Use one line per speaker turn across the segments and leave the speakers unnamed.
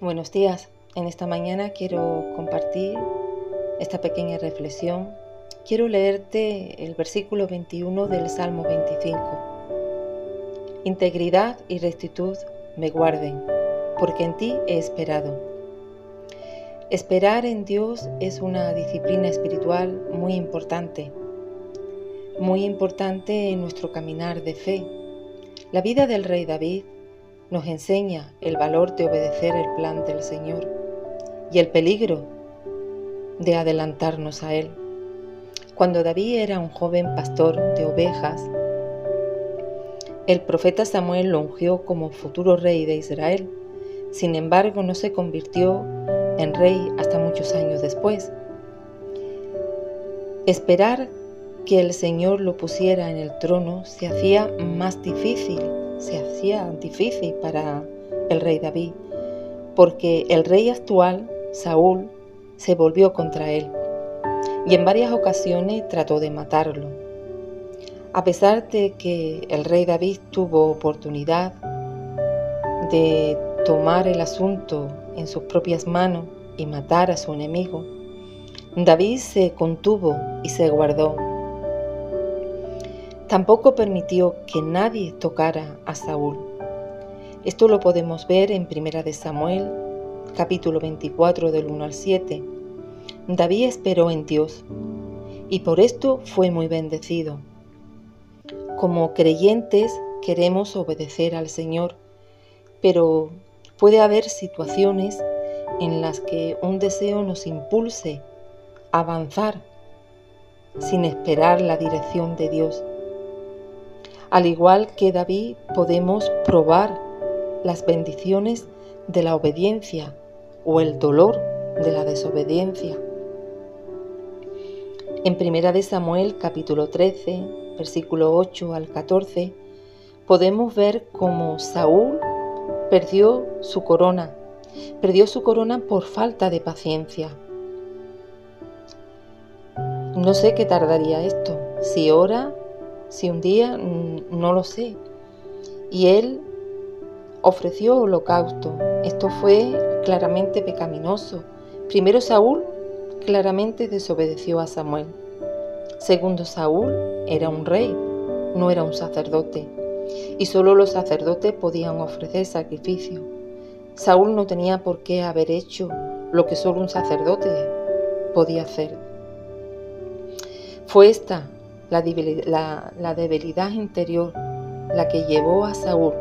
Buenos días. En esta mañana quiero compartir esta pequeña reflexión. Quiero leerte el versículo 21 del Salmo 25. Integridad y rectitud me guarden, porque en ti he esperado. Esperar en Dios es una disciplina espiritual muy importante, muy importante en nuestro caminar de fe. La vida del rey David nos enseña el valor de obedecer el plan del Señor y el peligro de adelantarnos a Él. Cuando David era un joven pastor de ovejas, el profeta Samuel lo ungió como futuro rey de Israel. Sin embargo, no se convirtió en rey hasta muchos años después. Esperar que el Señor lo pusiera en el trono se hacía más difícil se hacía difícil para el rey David, porque el rey actual, Saúl, se volvió contra él y en varias ocasiones trató de matarlo. A pesar de que el rey David tuvo oportunidad de tomar el asunto en sus propias manos y matar a su enemigo, David se contuvo y se guardó Tampoco permitió que nadie tocara a Saúl. Esto lo podemos ver en Primera de Samuel, capítulo 24 del 1 al 7. David esperó en Dios y por esto fue muy bendecido. Como creyentes queremos obedecer al Señor, pero puede haber situaciones en las que un deseo nos impulse a avanzar sin esperar la dirección de Dios. Al igual que David, podemos probar las bendiciones de la obediencia o el dolor de la desobediencia. En Primera de Samuel capítulo 13, versículo 8 al 14, podemos ver cómo Saúl perdió su corona, perdió su corona por falta de paciencia. No sé qué tardaría esto, si hora si un día, mm, no lo sé. Y él ofreció holocausto. Esto fue claramente pecaminoso. Primero Saúl claramente desobedeció a Samuel. Segundo Saúl era un rey, no era un sacerdote. Y solo los sacerdotes podían ofrecer sacrificio. Saúl no tenía por qué haber hecho lo que solo un sacerdote podía hacer. Fue esta la debilidad, interior la que llevó a Saúl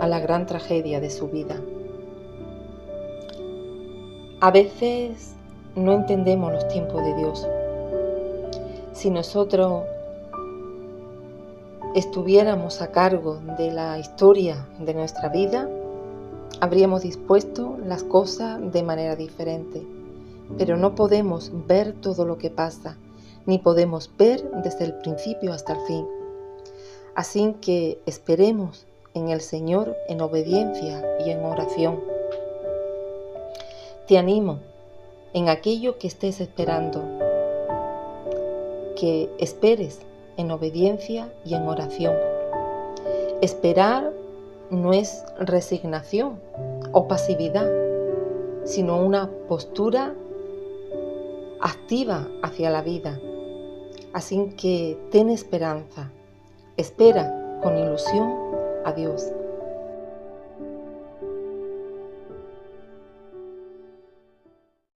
a la gran tragedia de su vida. A veces no entendemos los tiempos de Dios. Si nosotros estuviéramos a cargo de la historia de nuestra vida, habríamos dispuesto las cosas de manera diferente. Pero no podemos ver todo lo que pasa ni podemos ver desde el principio hasta el fin. Así que esperemos en el Señor en obediencia y en oración. Te animo en aquello que estés esperando, que esperes en obediencia y en oración. Esperar no es resignación o pasividad, sino una postura activa hacia la vida Así que ten esperanza, espera con ilusión a Dios.